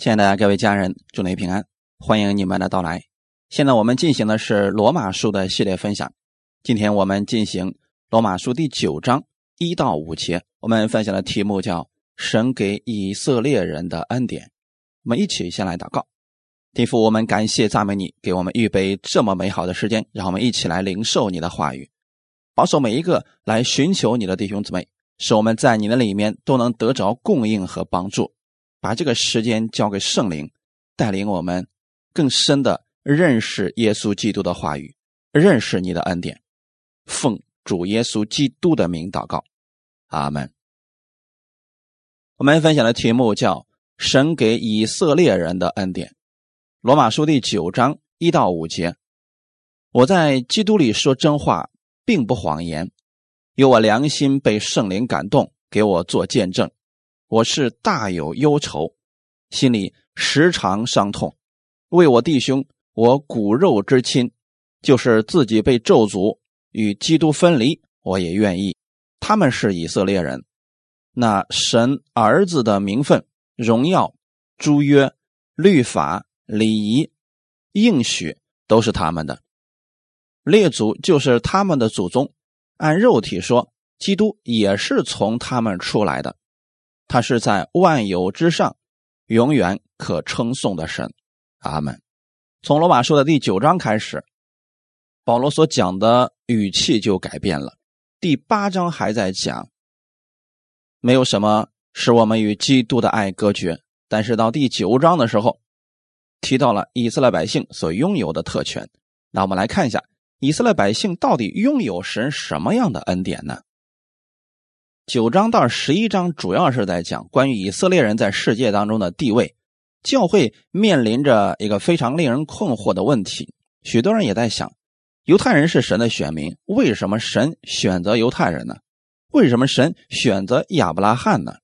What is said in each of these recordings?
亲爱的各位家人，祝您平安，欢迎你们的到来。现在我们进行的是罗马书的系列分享，今天我们进行罗马书第九章一到五节，我们分享的题目叫“神给以色列人的恩典”。我们一起先来祷告，天父，我们感谢赞美你，给我们预备这么美好的时间，让我们一起来领受你的话语，保守每一个来寻求你的弟兄姊妹。使我们在你的里面都能得着供应和帮助，把这个时间交给圣灵，带领我们更深的认识耶稣基督的话语，认识你的恩典。奉主耶稣基督的名祷告，阿门。我们分享的题目叫“神给以色列人的恩典”。罗马书第九章一到五节，我在基督里说真话，并不谎言。有我良心被圣灵感动，给我做见证。我是大有忧愁，心里时常伤痛。为我弟兄，我骨肉之亲，就是自己被咒诅与基督分离，我也愿意。他们是以色列人，那神儿子的名分、荣耀、诸约、律法、礼仪、应许，都是他们的。列祖就是他们的祖宗。按肉体说，基督也是从他们出来的，他是在万有之上，永远可称颂的神。阿门。从罗马书的第九章开始，保罗所讲的语气就改变了。第八章还在讲，没有什么使我们与基督的爱隔绝，但是到第九章的时候，提到了以色列百姓所拥有的特权。那我们来看一下。以色列百姓到底拥有神什么样的恩典呢？九章到十一章主要是在讲关于以色列人在世界当中的地位。教会面临着一个非常令人困惑的问题，许多人也在想：犹太人是神的选民，为什么神选择犹太人呢？为什么神选择亚伯拉罕呢？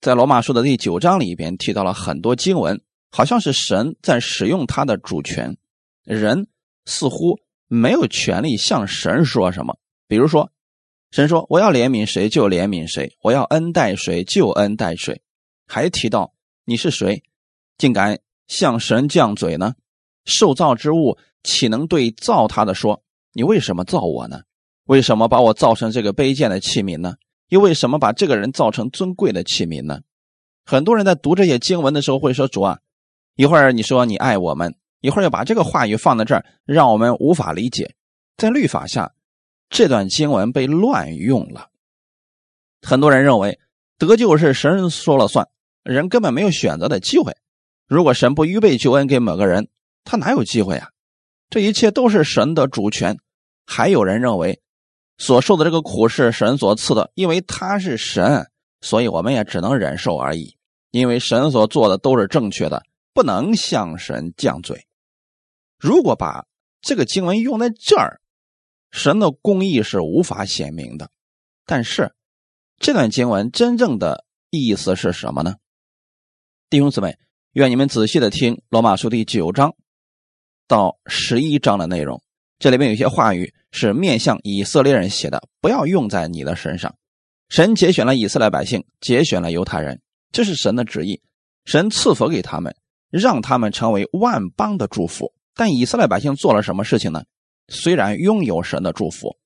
在罗马书的第九章里边提到了很多经文，好像是神在使用他的主权，人似乎。没有权利向神说什么，比如说，神说我要怜悯谁就怜悯谁，我要恩待谁就恩待谁。还提到你是谁，竟敢向神犟嘴呢？受造之物岂能对造他的说，你为什么造我呢？为什么把我造成这个卑贱的器皿呢？又为什么把这个人造成尊贵的器皿呢？很多人在读这些经文的时候会说：“主啊，一会儿你说你爱我们。”一会儿又把这个话语放在这儿，让我们无法理解。在律法下，这段经文被乱用了。很多人认为得救是神说了算，人根本没有选择的机会。如果神不预备救恩给某个人，他哪有机会啊？这一切都是神的主权。还有人认为所受的这个苦是神所赐的，因为他是神，所以我们也只能忍受而已。因为神所做的都是正确的，不能向神犟嘴。如果把这个经文用在这儿，神的公义是无法显明的。但是这段经文真正的意思是什么呢？弟兄姊妹，愿你们仔细的听罗马书第九章到十一章的内容。这里面有些话语是面向以色列人写的，不要用在你的身上。神节选了以色列百姓，节选了犹太人，这是神的旨意。神赐福给他们，让他们成为万邦的祝福。但以色列百姓做了什么事情呢？虽然拥有神的祝福，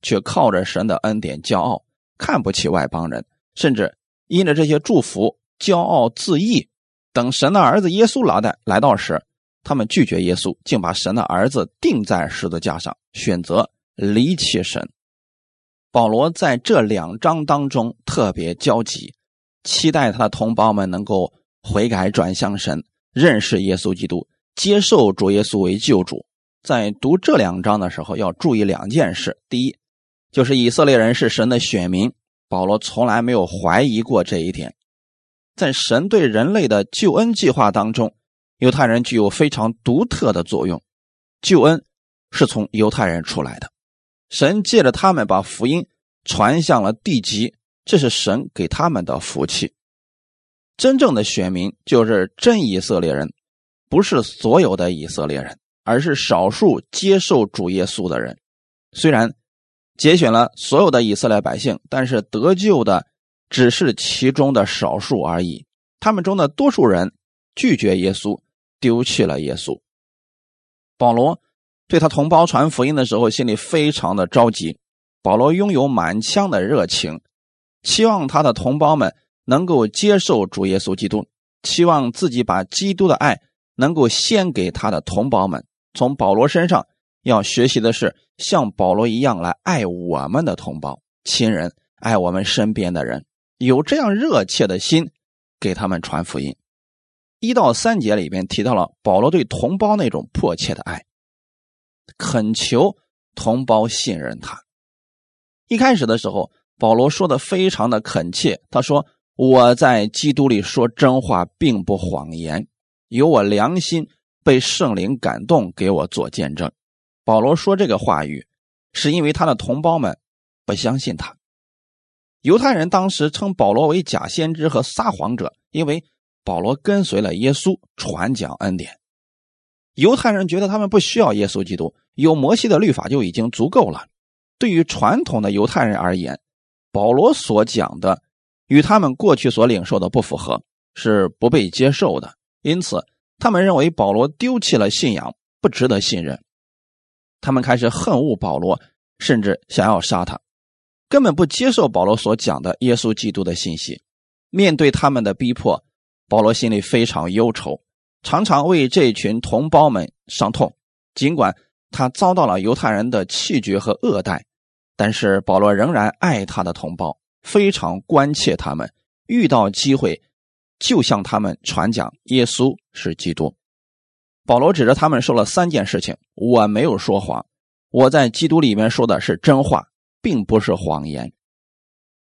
却靠着神的恩典骄傲，看不起外邦人，甚至因着这些祝福骄傲自义。等神的儿子耶稣来的来到时，他们拒绝耶稣，竟把神的儿子钉在十字架上，选择离弃神。保罗在这两章当中特别焦急，期待他的同胞们能够悔改转向神，认识耶稣基督。接受主耶稣为救主，在读这两章的时候要注意两件事。第一，就是以色列人是神的选民，保罗从来没有怀疑过这一点。在神对人类的救恩计划当中，犹太人具有非常独特的作用。救恩是从犹太人出来的，神借着他们把福音传向了地极，这是神给他们的福气。真正的选民就是真以色列人。不是所有的以色列人，而是少数接受主耶稣的人。虽然节选了所有的以色列百姓，但是得救的只是其中的少数而已。他们中的多数人拒绝耶稣，丢弃了耶稣。保罗对他同胞传福音的时候，心里非常的着急。保罗拥有满腔的热情，期望他的同胞们能够接受主耶稣基督，期望自己把基督的爱能够献给他的同胞们。从保罗身上要学习的是，像保罗一样来爱我们的同胞、亲人，爱我们身边的人，有这样热切的心，给他们传福音。一到三节里边提到了保罗对同胞那种迫切的爱，恳求同胞信任他。一开始的时候，保罗说的非常的恳切。他说：“我在基督里说真话，并不谎言，有我良心被圣灵感动，给我做见证。”保罗说这个话语，是因为他的同胞们不相信他。犹太人当时称保罗为假先知和撒谎者，因为保罗跟随了耶稣，传讲恩典。犹太人觉得他们不需要耶稣基督，有摩西的律法就已经足够了。对于传统的犹太人而言，保罗所讲的与他们过去所领受的不符合，是不被接受的。因此，他们认为保罗丢弃了信仰，不值得信任。他们开始恨恶保罗，甚至想要杀他，根本不接受保罗所讲的耶稣基督的信息。面对他们的逼迫，保罗心里非常忧愁，常常为这群同胞们伤痛。尽管他遭到了犹太人的弃绝和恶待。但是保罗仍然爱他的同胞，非常关切他们。遇到机会，就向他们传讲耶稣是基督。保罗指着他们说了三件事情：我没有说谎，我在基督里面说的是真话，并不是谎言。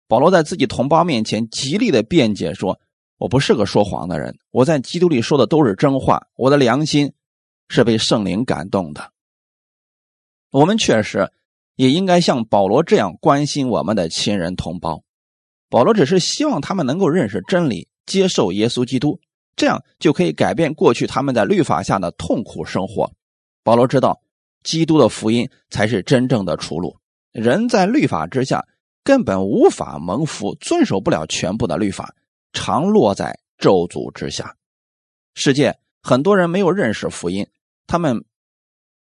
保罗在自己同胞面前极力的辩解说：“我不是个说谎的人，我在基督里说的都是真话，我的良心是被圣灵感动的。”我们确实。也应该像保罗这样关心我们的亲人同胞。保罗只是希望他们能够认识真理，接受耶稣基督，这样就可以改变过去他们在律法下的痛苦生活。保罗知道，基督的福音才是真正的出路。人在律法之下根本无法蒙福，遵守不了全部的律法，常落在咒诅之下。世界很多人没有认识福音，他们。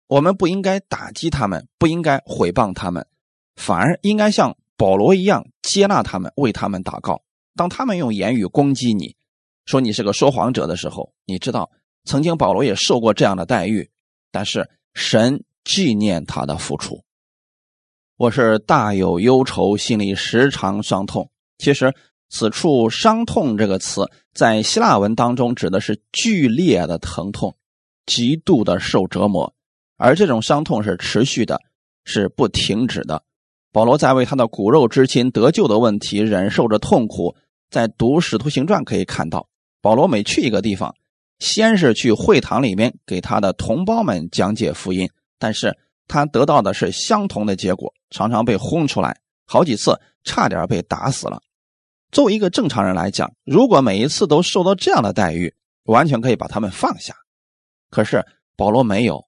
我们不应该打击他们，不应该毁谤他们，反而应该像保罗一样接纳他们，为他们祷告。当他们用言语攻击你，说你是个说谎者的时候，你知道曾经保罗也受过这样的待遇，但是神纪念他的付出。我是大有忧愁，心里时常伤痛。其实此处“伤痛”这个词在希腊文当中指的是剧烈的疼痛，极度的受折磨。而这种伤痛是持续的，是不停止的。保罗在为他的骨肉之亲得救的问题忍受着痛苦。在读《使徒行传》可以看到，保罗每去一个地方，先是去会堂里面给他的同胞们讲解福音，但是他得到的是相同的结果，常常被轰出来，好几次差点被打死了。作为一个正常人来讲，如果每一次都受到这样的待遇，完全可以把他们放下。可是保罗没有。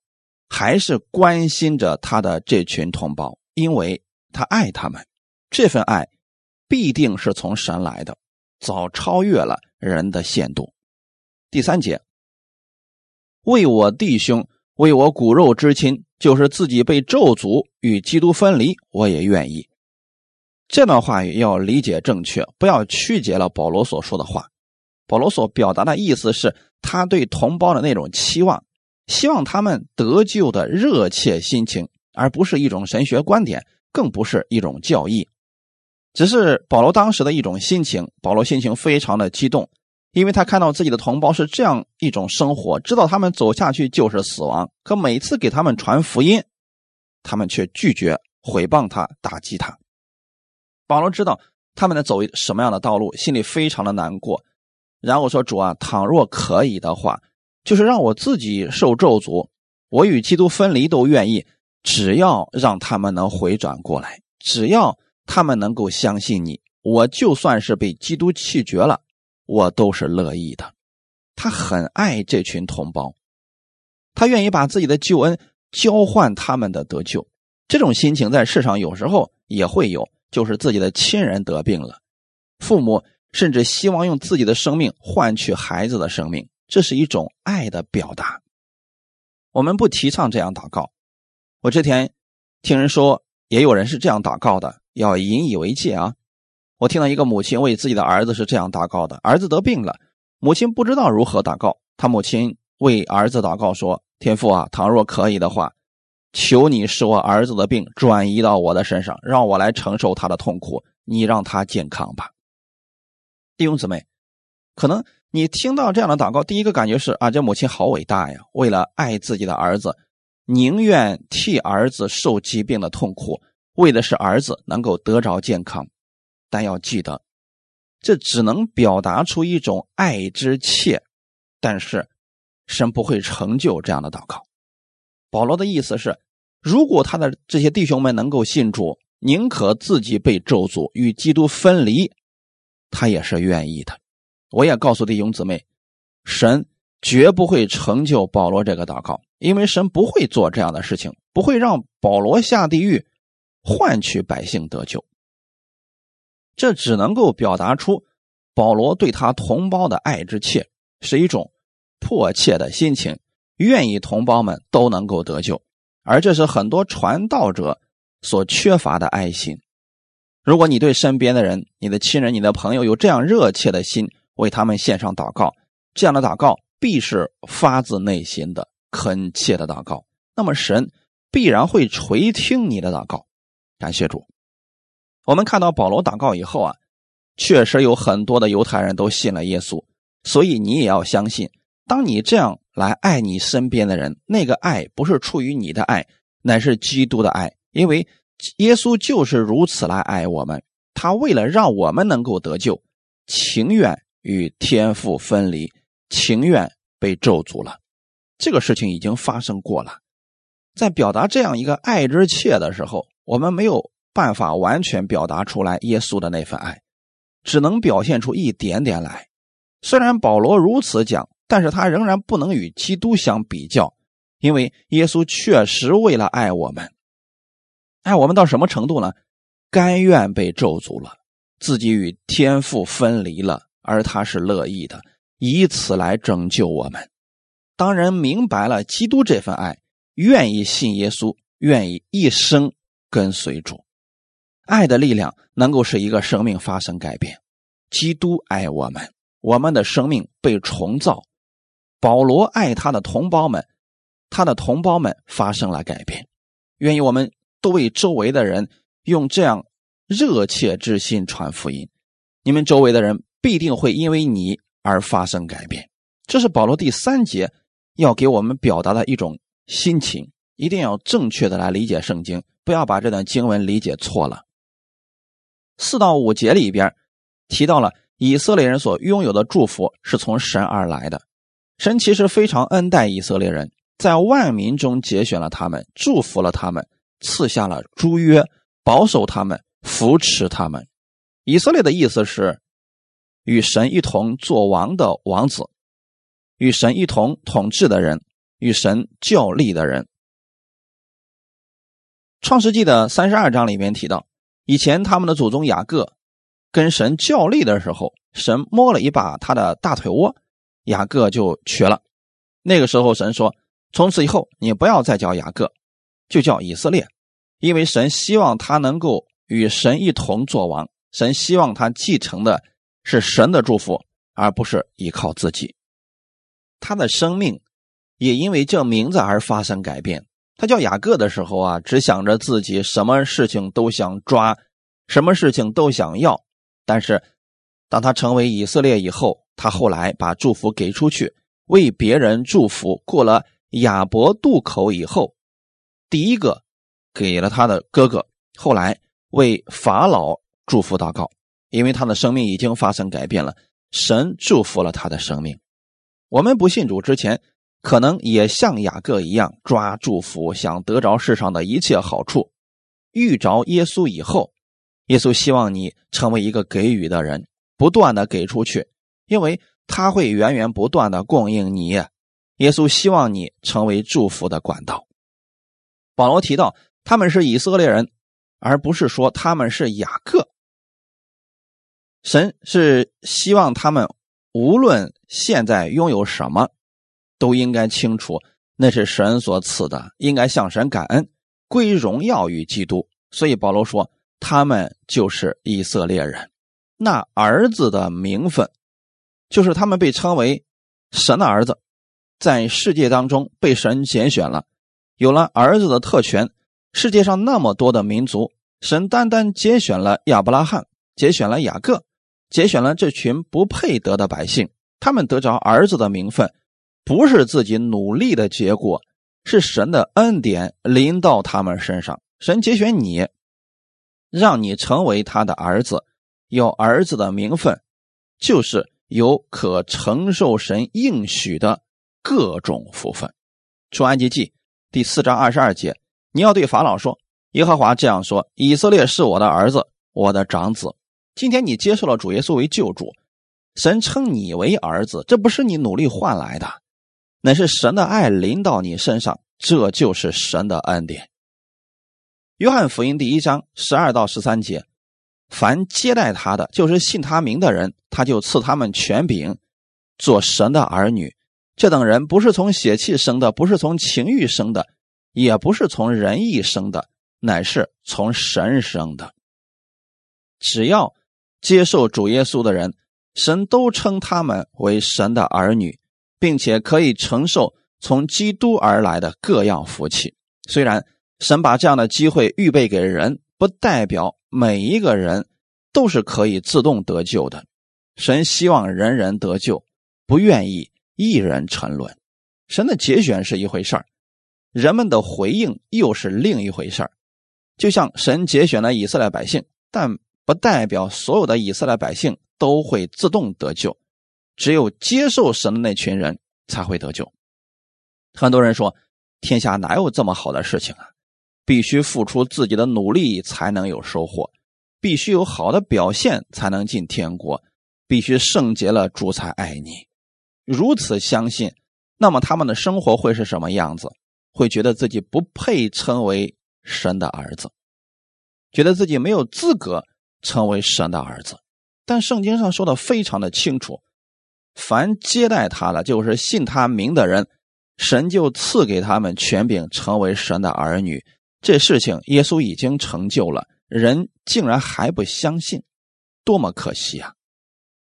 还是关心着他的这群同胞，因为他爱他们，这份爱必定是从神来的，早超越了人的限度。第三节，为我弟兄，为我骨肉之亲，就是自己被咒诅与基督分离，我也愿意。这段话语要理解正确，不要曲解了保罗所说的话。保罗所表达的意思是他对同胞的那种期望。希望他们得救的热切心情，而不是一种神学观点，更不是一种教义，只是保罗当时的一种心情。保罗心情非常的激动，因为他看到自己的同胞是这样一种生活，知道他们走下去就是死亡。可每次给他们传福音，他们却拒绝毁谤他、打击他。保罗知道他们在走什么样的道路，心里非常的难过。然后说：“主啊，倘若可以的话。”就是让我自己受咒诅，我与基督分离都愿意，只要让他们能回转过来，只要他们能够相信你，我就算是被基督弃绝了，我都是乐意的。他很爱这群同胞，他愿意把自己的救恩交换他们的得救。这种心情在世上有时候也会有，就是自己的亲人得病了，父母甚至希望用自己的生命换取孩子的生命。这是一种爱的表达。我们不提倡这样祷告。我之前听人说，也有人是这样祷告的，要引以为戒啊。我听到一个母亲为自己的儿子是这样祷告的：儿子得病了，母亲不知道如何祷告，他母亲为儿子祷告说：“天父啊，倘若可以的话，求你使我儿子的病转移到我的身上，让我来承受他的痛苦，你让他健康吧。”弟兄姊妹，可能你听到这样的祷告，第一个感觉是啊，这母亲好伟大呀！为了爱自己的儿子，宁愿替儿子受疾病的痛苦，为的是儿子能够得着健康。但要记得，这只能表达出一种爱之切，但是神不会成就这样的祷告。保罗的意思是，如果他的这些弟兄们能够信主，宁可自己被咒诅，与基督分离。他也是愿意的，我也告诉弟兄姊妹，神绝不会成就保罗这个祷告，因为神不会做这样的事情，不会让保罗下地狱换取百姓得救。这只能够表达出保罗对他同胞的爱之切，是一种迫切的心情，愿意同胞们都能够得救，而这是很多传道者所缺乏的爱心。如果你对身边的人、你的亲人、你的朋友有这样热切的心，为他们献上祷告，这样的祷告必是发自内心的恳切的祷告，那么神必然会垂听你的祷告。感谢主。我们看到保罗祷告以后啊，确实有很多的犹太人都信了耶稣，所以你也要相信，当你这样来爱你身边的人，那个爱不是出于你的爱，乃是基督的爱，因为。耶稣就是如此来爱我们，他为了让我们能够得救，情愿与天父分离，情愿被咒诅了。这个事情已经发生过了。在表达这样一个爱之切的时候，我们没有办法完全表达出来耶稣的那份爱，只能表现出一点点来。虽然保罗如此讲，但是他仍然不能与基督相比较，因为耶稣确实为了爱我们。爱我们到什么程度呢？甘愿被咒诅了，自己与天父分离了，而他是乐意的，以此来拯救我们。当人明白了基督这份爱，愿意信耶稣，愿意一生跟随主，爱的力量能够使一个生命发生改变。基督爱我们，我们的生命被重造。保罗爱他的同胞们，他的同胞们发生了改变，愿意我们。都为周围的人用这样热切之心传福音，你们周围的人必定会因为你而发生改变。这是保罗第三节要给我们表达的一种心情，一定要正确的来理解圣经，不要把这段经文理解错了。四到五节里边提到了以色列人所拥有的祝福是从神而来的，神其实非常恩待以色列人，在万民中节选了他们，祝福了他们。赐下了诸约，保守他们，扶持他们。以色列的意思是与神一同做王的王子，与神一同统治的人，与神较力的人。创世纪的三十二章里面提到，以前他们的祖宗雅各跟神较力的时候，神摸了一把他的大腿窝，雅各就瘸了。那个时候，神说：“从此以后，你不要再叫雅各。”就叫以色列，因为神希望他能够与神一同作王。神希望他继承的是神的祝福，而不是依靠自己。他的生命也因为这名字而发生改变。他叫雅各的时候啊，只想着自己，什么事情都想抓，什么事情都想要。但是当他成为以色列以后，他后来把祝福给出去，为别人祝福。过了亚伯渡口以后。第一个给了他的哥哥，后来为法老祝福祷告，因为他的生命已经发生改变了，神祝福了他的生命。我们不信主之前，可能也像雅各一样抓祝福，想得着世上的一切好处。遇着耶稣以后，耶稣希望你成为一个给予的人，不断的给出去，因为他会源源不断的供应你。耶稣希望你成为祝福的管道。保罗提到他们是以色列人，而不是说他们是雅各。神是希望他们无论现在拥有什么，都应该清楚那是神所赐的，应该向神感恩，归荣耀于基督。所以保罗说，他们就是以色列人。那儿子的名分，就是他们被称为神的儿子，在世界当中被神拣选了，有了儿子的特权。世界上那么多的民族，神单单拣选了亚伯拉罕，拣选了雅各，拣选了这群不配得的百姓。他们得着儿子的名分，不是自己努力的结果，是神的恩典临到他们身上。神拣选你，让你成为他的儿子。有儿子的名分，就是有可承受神应许的各种福分。出埃及记第四章二十二节，你要对法老说：“耶和华这样说：以色列是我的儿子，我的长子。今天你接受了主耶稣为救主，神称你为儿子，这不是你努力换来的，乃是神的爱临到你身上，这就是神的恩典。”约翰福音第一章十二到十三节。凡接待他的，就是信他名的人，他就赐他们权柄，做神的儿女。这等人不是从血气生的，不是从情欲生的，也不是从人意生的，乃是从神生的。只要接受主耶稣的人，神都称他们为神的儿女，并且可以承受从基督而来的各样福气。虽然神把这样的机会预备给人。不代表每一个人都是可以自动得救的。神希望人人得救，不愿意一人沉沦。神的节选是一回事儿，人们的回应又是另一回事儿。就像神节选了以色列百姓，但不代表所有的以色列百姓都会自动得救，只有接受神的那群人才会得救。很多人说，天下哪有这么好的事情啊？必须付出自己的努力才能有收获，必须有好的表现才能进天国，必须圣洁了主才爱你。如此相信，那么他们的生活会是什么样子？会觉得自己不配称为神的儿子，觉得自己没有资格成为神的儿子。但圣经上说的非常的清楚，凡接待他的，就是信他名的人，神就赐给他们权柄，成为神的儿女。这事情耶稣已经成就了，人竟然还不相信，多么可惜啊！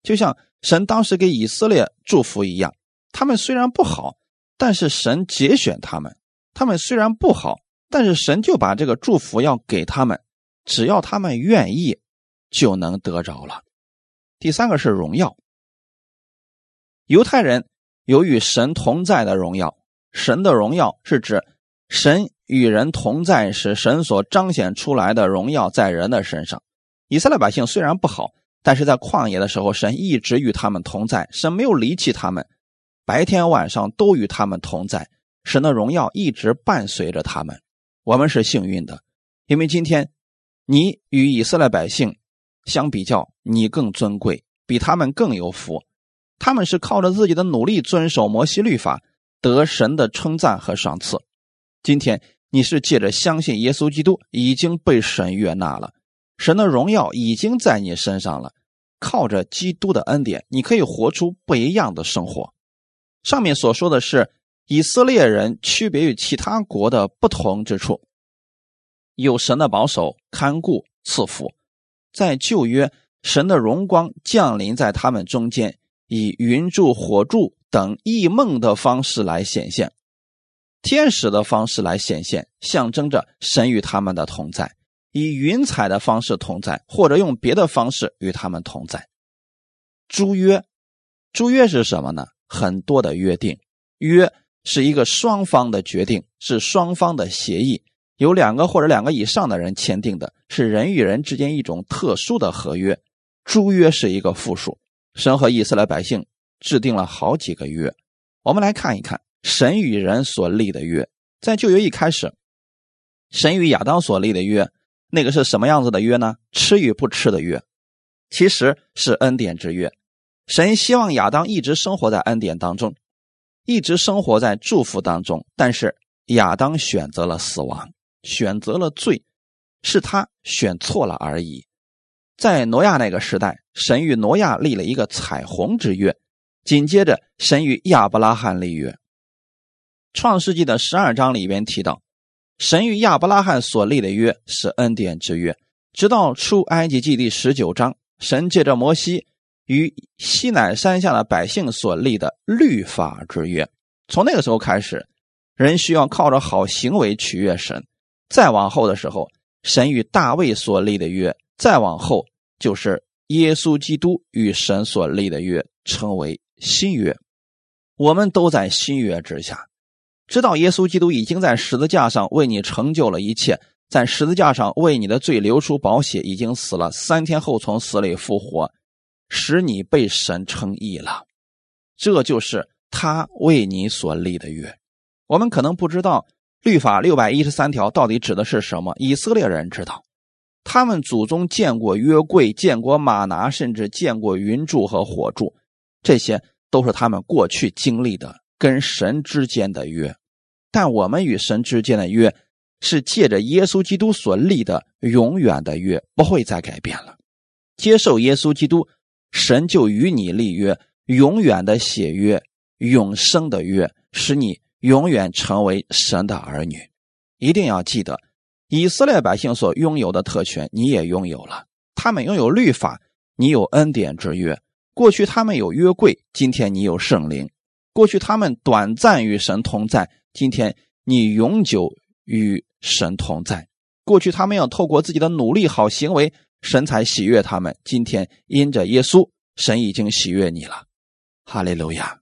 就像神当时给以色列祝福一样，他们虽然不好，但是神节选他们；他们虽然不好，但是神就把这个祝福要给他们，只要他们愿意，就能得着了。第三个是荣耀，犹太人有与神同在的荣耀，神的荣耀是指神。与人同在，时神所彰显出来的荣耀在人的身上。以色列百姓虽然不好，但是在旷野的时候，神一直与他们同在，神没有离弃他们，白天晚上都与他们同在。神的荣耀一直伴随着他们。我们是幸运的，因为今天你与以色列百姓相比较，你更尊贵，比他们更有福。他们是靠着自己的努力遵守摩西律法，得神的称赞和赏赐。今天。你是借着相信耶稣基督已经被神悦纳了，神的荣耀已经在你身上了。靠着基督的恩典，你可以活出不一样的生活。上面所说的是以色列人区别于其他国的不同之处，有神的保守、看顾、赐福。在旧约，神的荣光降临在他们中间，以云柱、火柱等异梦的方式来显现。天使的方式来显现，象征着神与他们的同在；以云彩的方式同在，或者用别的方式与他们同在。诸约，诸约是什么呢？很多的约定，约是一个双方的决定，是双方的协议，有两个或者两个以上的人签订的，是人与人之间一种特殊的合约。诸约是一个复数，神和以色列百姓制定了好几个约。我们来看一看。神与人所立的约，在旧约一开始，神与亚当所立的约，那个是什么样子的约呢？吃与不吃的约，其实是恩典之约。神希望亚当一直生活在恩典当中，一直生活在祝福当中。但是亚当选择了死亡，选择了罪，是他选错了而已。在挪亚那个时代，神与挪亚立了一个彩虹之约，紧接着，神与亚伯拉罕立约。创世纪的十二章里边提到，神与亚伯拉罕所立的约是恩典之约。直到出埃及记第十九章，神借着摩西与西乃山下的百姓所立的律法之约。从那个时候开始，人需要靠着好行为取悦神。再往后的时候，神与大卫所立的约，再往后就是耶稣基督与神所立的约，称为。新约，我们都在新约之下，知道耶稣基督已经在十字架上为你成就了一切，在十字架上为你的罪流出宝血，已经死了，三天后从死里复活，使你被神称义了。这就是他为你所立的约。我们可能不知道律法六百一十三条到底指的是什么，以色列人知道，他们祖宗见过约柜，见过马拿，甚至见过云柱和火柱。这些都是他们过去经历的跟神之间的约，但我们与神之间的约是借着耶稣基督所立的永远的约，不会再改变了。接受耶稣基督，神就与你立约，永远的血约，永生的约，使你永远成为神的儿女。一定要记得，以色列百姓所拥有的特权，你也拥有了。他们拥有律法，你有恩典之约。过去他们有约柜，今天你有圣灵；过去他们短暂与神同在，今天你永久与神同在。过去他们要透过自己的努力、好行为，神才喜悦他们。今天因着耶稣，神已经喜悦你了。哈利路亚！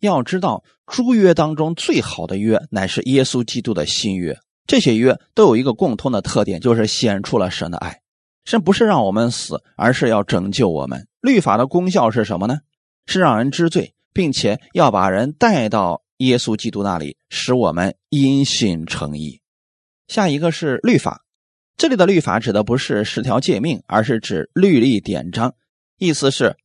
要知道，诸约当中最好的约，乃是耶稣基督的新约。这些约都有一个共通的特点，就是显出了神的爱。神不是让我们死，而是要拯救我们。律法的功效是什么呢？是让人知罪，并且要把人带到耶稣基督那里，使我们因信成义。下一个是律法，这里的律法指的不是十条诫命，而是指律例典章，意思是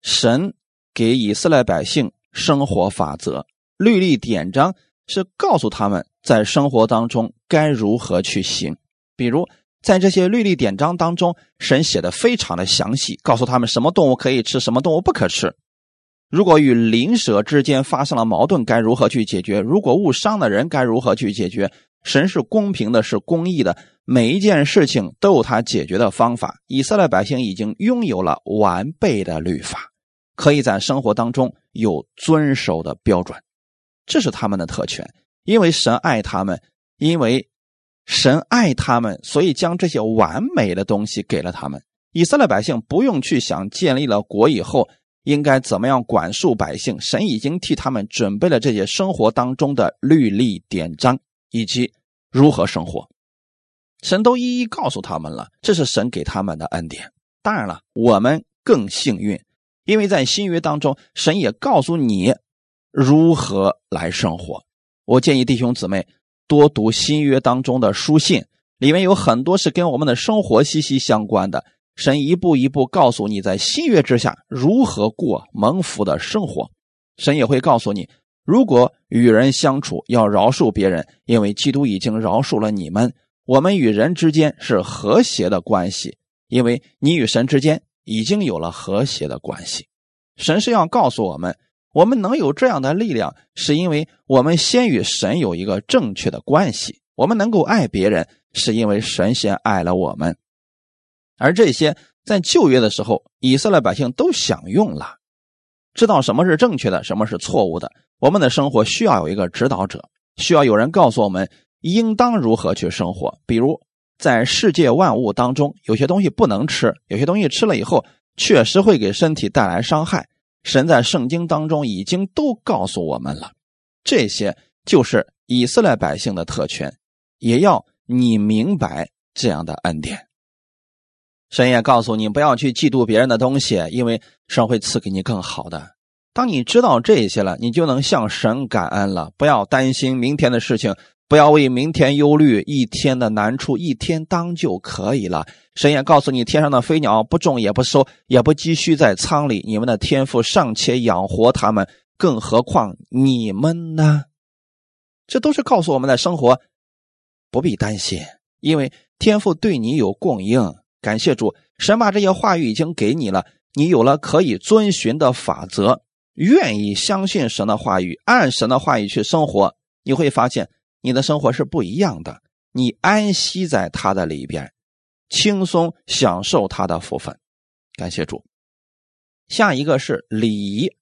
神给以色列百姓生活法则。律例典章是告诉他们在生活当中该如何去行，比如。在这些律例典章当中，神写的非常的详细，告诉他们什么动物可以吃，什么动物不可吃。如果与邻舍之间发生了矛盾，该如何去解决？如果误伤的人该如何去解决？神是公平的，是公义的，每一件事情都有他解决的方法。以色列百姓已经拥有了完备的律法，可以在生活当中有遵守的标准，这是他们的特权，因为神爱他们，因为。神爱他们，所以将这些完美的东西给了他们。以色列百姓不用去想建立了国以后应该怎么样管束百姓，神已经替他们准备了这些生活当中的律例典章以及如何生活，神都一一告诉他们了。这是神给他们的恩典。当然了，我们更幸运，因为在新约当中，神也告诉你如何来生活。我建议弟兄姊妹。多读新约当中的书信，里面有很多是跟我们的生活息息相关的。神一步一步告诉你，在新约之下如何过蒙福的生活。神也会告诉你，如果与人相处要饶恕别人，因为基督已经饶恕了你们。我们与人之间是和谐的关系，因为你与神之间已经有了和谐的关系。神是要告诉我们。我们能有这样的力量，是因为我们先与神有一个正确的关系。我们能够爱别人，是因为神先爱了我们。而这些在旧约的时候，以色列百姓都享用了，知道什么是正确的，什么是错误的。我们的生活需要有一个指导者，需要有人告诉我们应当如何去生活。比如，在世界万物当中，有些东西不能吃，有些东西吃了以后确实会给身体带来伤害。神在圣经当中已经都告诉我们了，这些就是以色列百姓的特权，也要你明白这样的恩典。神也告诉你不要去嫉妒别人的东西，因为神会赐给你更好的。当你知道这些了，你就能向神感恩了。不要担心明天的事情。不要为明天忧虑，一天的难处一天当就可以了。神也告诉你，天上的飞鸟不种也不收，也不积蓄在仓里，你们的天赋尚且养活他们，更何况你们呢？这都是告诉我们的生活不必担心，因为天赋对你有供应。感谢主，神把这些话语已经给你了，你有了可以遵循的法则，愿意相信神的话语，按神的话语去生活，你会发现你的生活是不一样的。你安息在他的里边，轻松享受他的福分。感谢主。下一个是礼仪，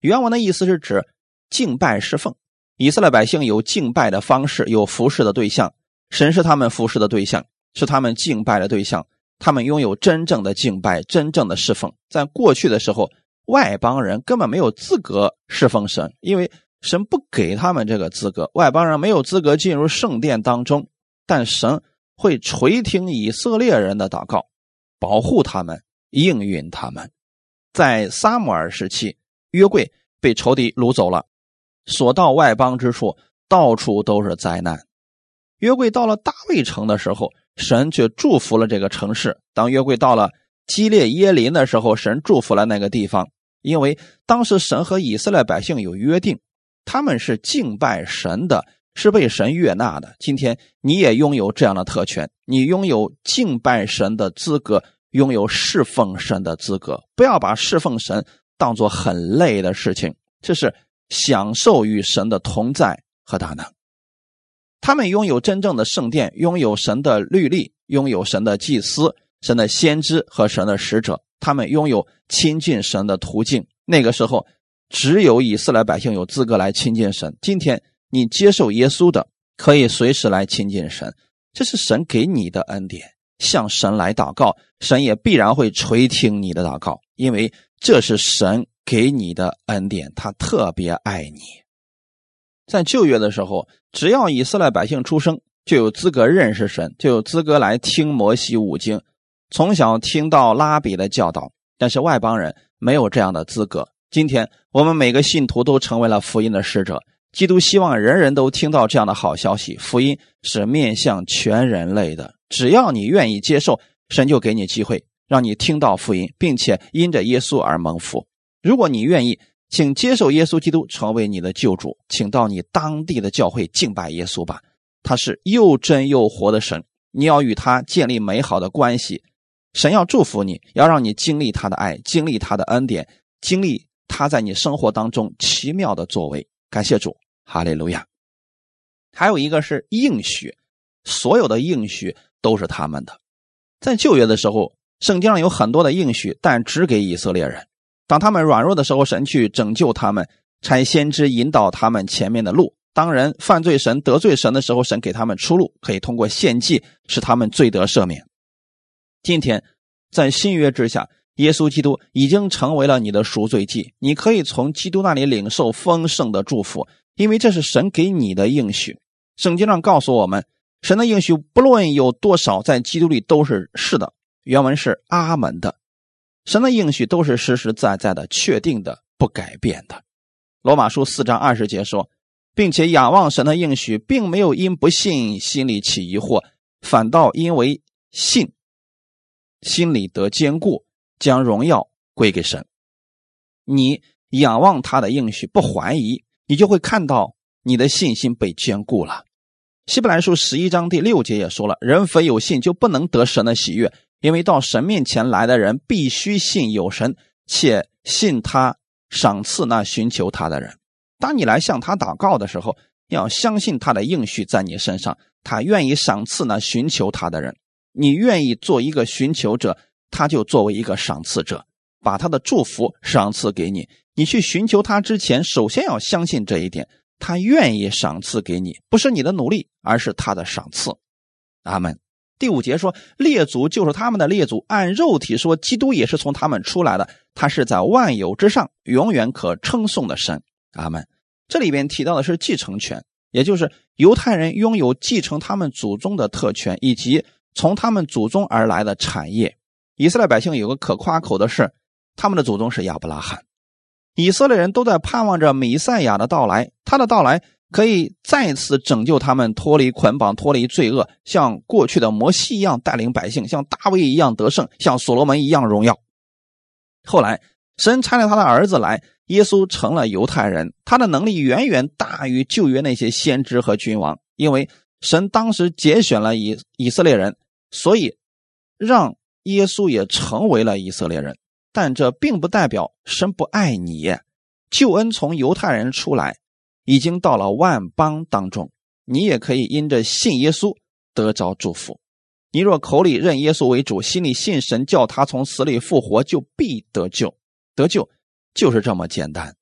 原文的意思是指敬拜侍奉。以色列百姓有敬拜的方式，有服侍的对象，神是他们服侍的对象，是他们敬拜的对象。他们拥有真正的敬拜，真正的侍奉。在过去的时候，外邦人根本没有资格侍奉神，因为神不给他们这个资格。外邦人没有资格进入圣殿当中，但神会垂听以色列人的祷告，保护他们，应允他们。在撒母耳时期，约柜被仇敌掳走了，所到外邦之处，到处都是灾难。约柜到了大卫城的时候。神却祝福了这个城市。当约柜到了基列耶林的时候，神祝福了那个地方，因为当时神和以色列百姓有约定，他们是敬拜神的，是被神悦纳的。今天你也拥有这样的特权，你拥有敬拜神的资格，拥有侍奉神的资格。不要把侍奉神当做很累的事情，这是享受与神的同在和大能。他们拥有真正的圣殿，拥有神的律例，拥有神的祭司、神的先知和神的使者。他们拥有亲近神的途径。那个时候，只有以色列百姓有资格来亲近神。今天，你接受耶稣的，可以随时来亲近神，这是神给你的恩典。向神来祷告，神也必然会垂听你的祷告，因为这是神给你的恩典，他特别爱你。在旧约的时候，只要以色列百姓出生，就有资格认识神，就有资格来听摩西五经，从小听到拉比的教导。但是外邦人没有这样的资格。今天我们每个信徒都成为了福音的使者。基督希望人人都听到这样的好消息。福音是面向全人类的，只要你愿意接受，神就给你机会，让你听到福音，并且因着耶稣而蒙福。如果你愿意。请接受耶稣基督成为你的救主，请到你当地的教会敬拜耶稣吧。他是又真又活的神，你要与他建立美好的关系。神要祝福你，要让你经历他的爱，经历他的恩典，经历他在你生活当中奇妙的作为。感谢主，哈利路亚。还有一个是应许，所有的应许都是他们的。在旧约的时候，圣经上有很多的应许，但只给以色列人。当他们软弱的时候，神去拯救他们，差先知引导他们前面的路。当人犯罪、神得罪神的时候，神给他们出路，可以通过献祭使他们罪得赦免。今天在新约之下，耶稣基督已经成为了你的赎罪祭，你可以从基督那里领受丰盛的祝福，因为这是神给你的应许。圣经上告诉我们，神的应许不论有多少，在基督里都是是的。原文是阿门的。神的应许都是实实在在的、确定的、不改变的。罗马书四章二十节说，并且仰望神的应许，并没有因不信心里起疑惑，反倒因为信，心里得坚固，将荣耀归给神。你仰望他的应许，不怀疑，你就会看到你的信心被坚固了。希伯来书十一章第六节也说了，人非有信，就不能得神的喜悦。因为到神面前来的人必须信有神，且信他赏赐那寻求他的人。当你来向他祷告的时候，要相信他的应许在你身上，他愿意赏赐那寻求他的人。你愿意做一个寻求者，他就作为一个赏赐者，把他的祝福赏赐给你。你去寻求他之前，首先要相信这一点：他愿意赏赐给你，不是你的努力，而是他的赏赐。阿门。第五节说，列祖就是他们的列祖，按肉体说，基督也是从他们出来的。他是在万有之上，永远可称颂的神。阿门。这里边提到的是继承权，也就是犹太人拥有继承他们祖宗的特权，以及从他们祖宗而来的产业。以色列百姓有个可夸口的是，他们的祖宗是亚伯拉罕。以色列人都在盼望着弥赛亚的到来，他的到来。可以再次拯救他们脱离捆绑、脱离罪恶，像过去的摩西一样带领百姓，像大卫一样得胜，像所罗门一样荣耀。后来，神差了他的儿子来，耶稣成了犹太人，他的能力远远大于旧约那些先知和君王，因为神当时节选了以以色列人，所以让耶稣也成为了以色列人。但这并不代表神不爱你。救恩从犹太人出来，已经到了万邦当中，你也可以因着信耶稣得着祝福。你若口里认耶稣为主，心里信神叫他从死里复活，就必得救。得救就是这么简单。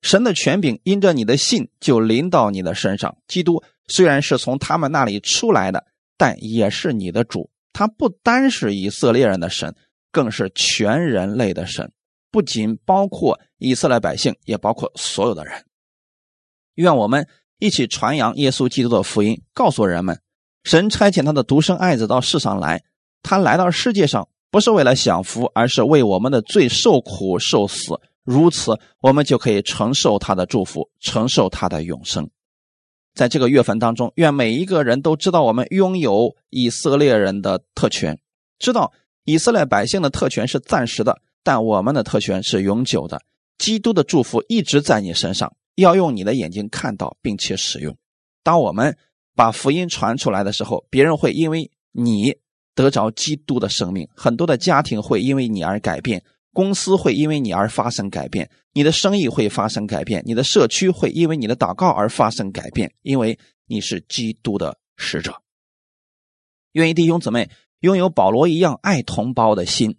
神的权柄因着你的信就临到你的身上。基督虽然是从他们那里出来的，但也是你的主。他不单是以色列人的神，更是全人类的神，不仅包括以色列百姓，也包括所有的人。愿我们一起传扬耶稣基督的福音，告诉人们。神差遣他的独生爱子到世上来，他来到世界上不是为了享福，而是为我们的罪受苦受死。如此，我们就可以承受他的祝福，承受他的永生。在这个月份当中，愿每一个人都知道我们拥有以色列人的特权，知道以色列百姓的特权是暂时的，但我们的特权是永久的。基督的祝福一直在你身上，要用你的眼睛看到并且使用。当我们。把福音传出来的时候，别人会因为你得着基督的生命，很多的家庭会因为你而改变，公司会因为你而发生改变，你的生意会发生改变，你的社区会因为你的祷告而发生改变，因为你是基督的使者。愿意弟兄姊妹拥有保罗一样爱同胞的心，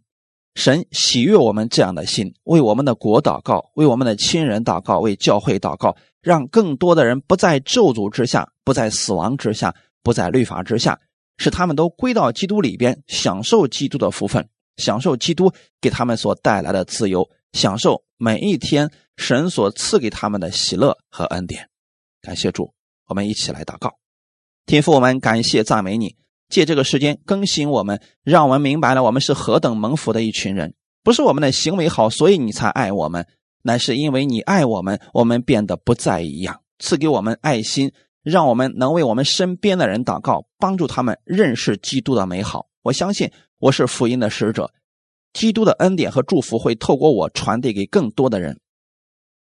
神喜悦我们这样的心，为我们的国祷告，为我们的亲人祷告，为教会祷告。让更多的人不在咒诅之下，不在死亡之下，不在律法之下，使他们都归到基督里边，享受基督的福分，享受基督给他们所带来的自由，享受每一天神所赐给他们的喜乐和恩典。感谢主，我们一起来祷告。天父，我们感谢赞美你，借这个时间更新我们，让我们明白了我们是何等蒙福的一群人，不是我们的行为好，所以你才爱我们。乃是因为你爱我们，我们变得不再一样，赐给我们爱心，让我们能为我们身边的人祷告，帮助他们认识基督的美好。我相信我是福音的使者，基督的恩典和祝福会透过我传递给更多的人，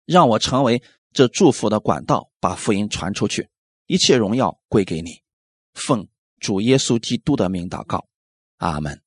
让我成为这祝福的管道，把福音传出去。一切荣耀归给你，奉主耶稣基督的名祷告，阿门。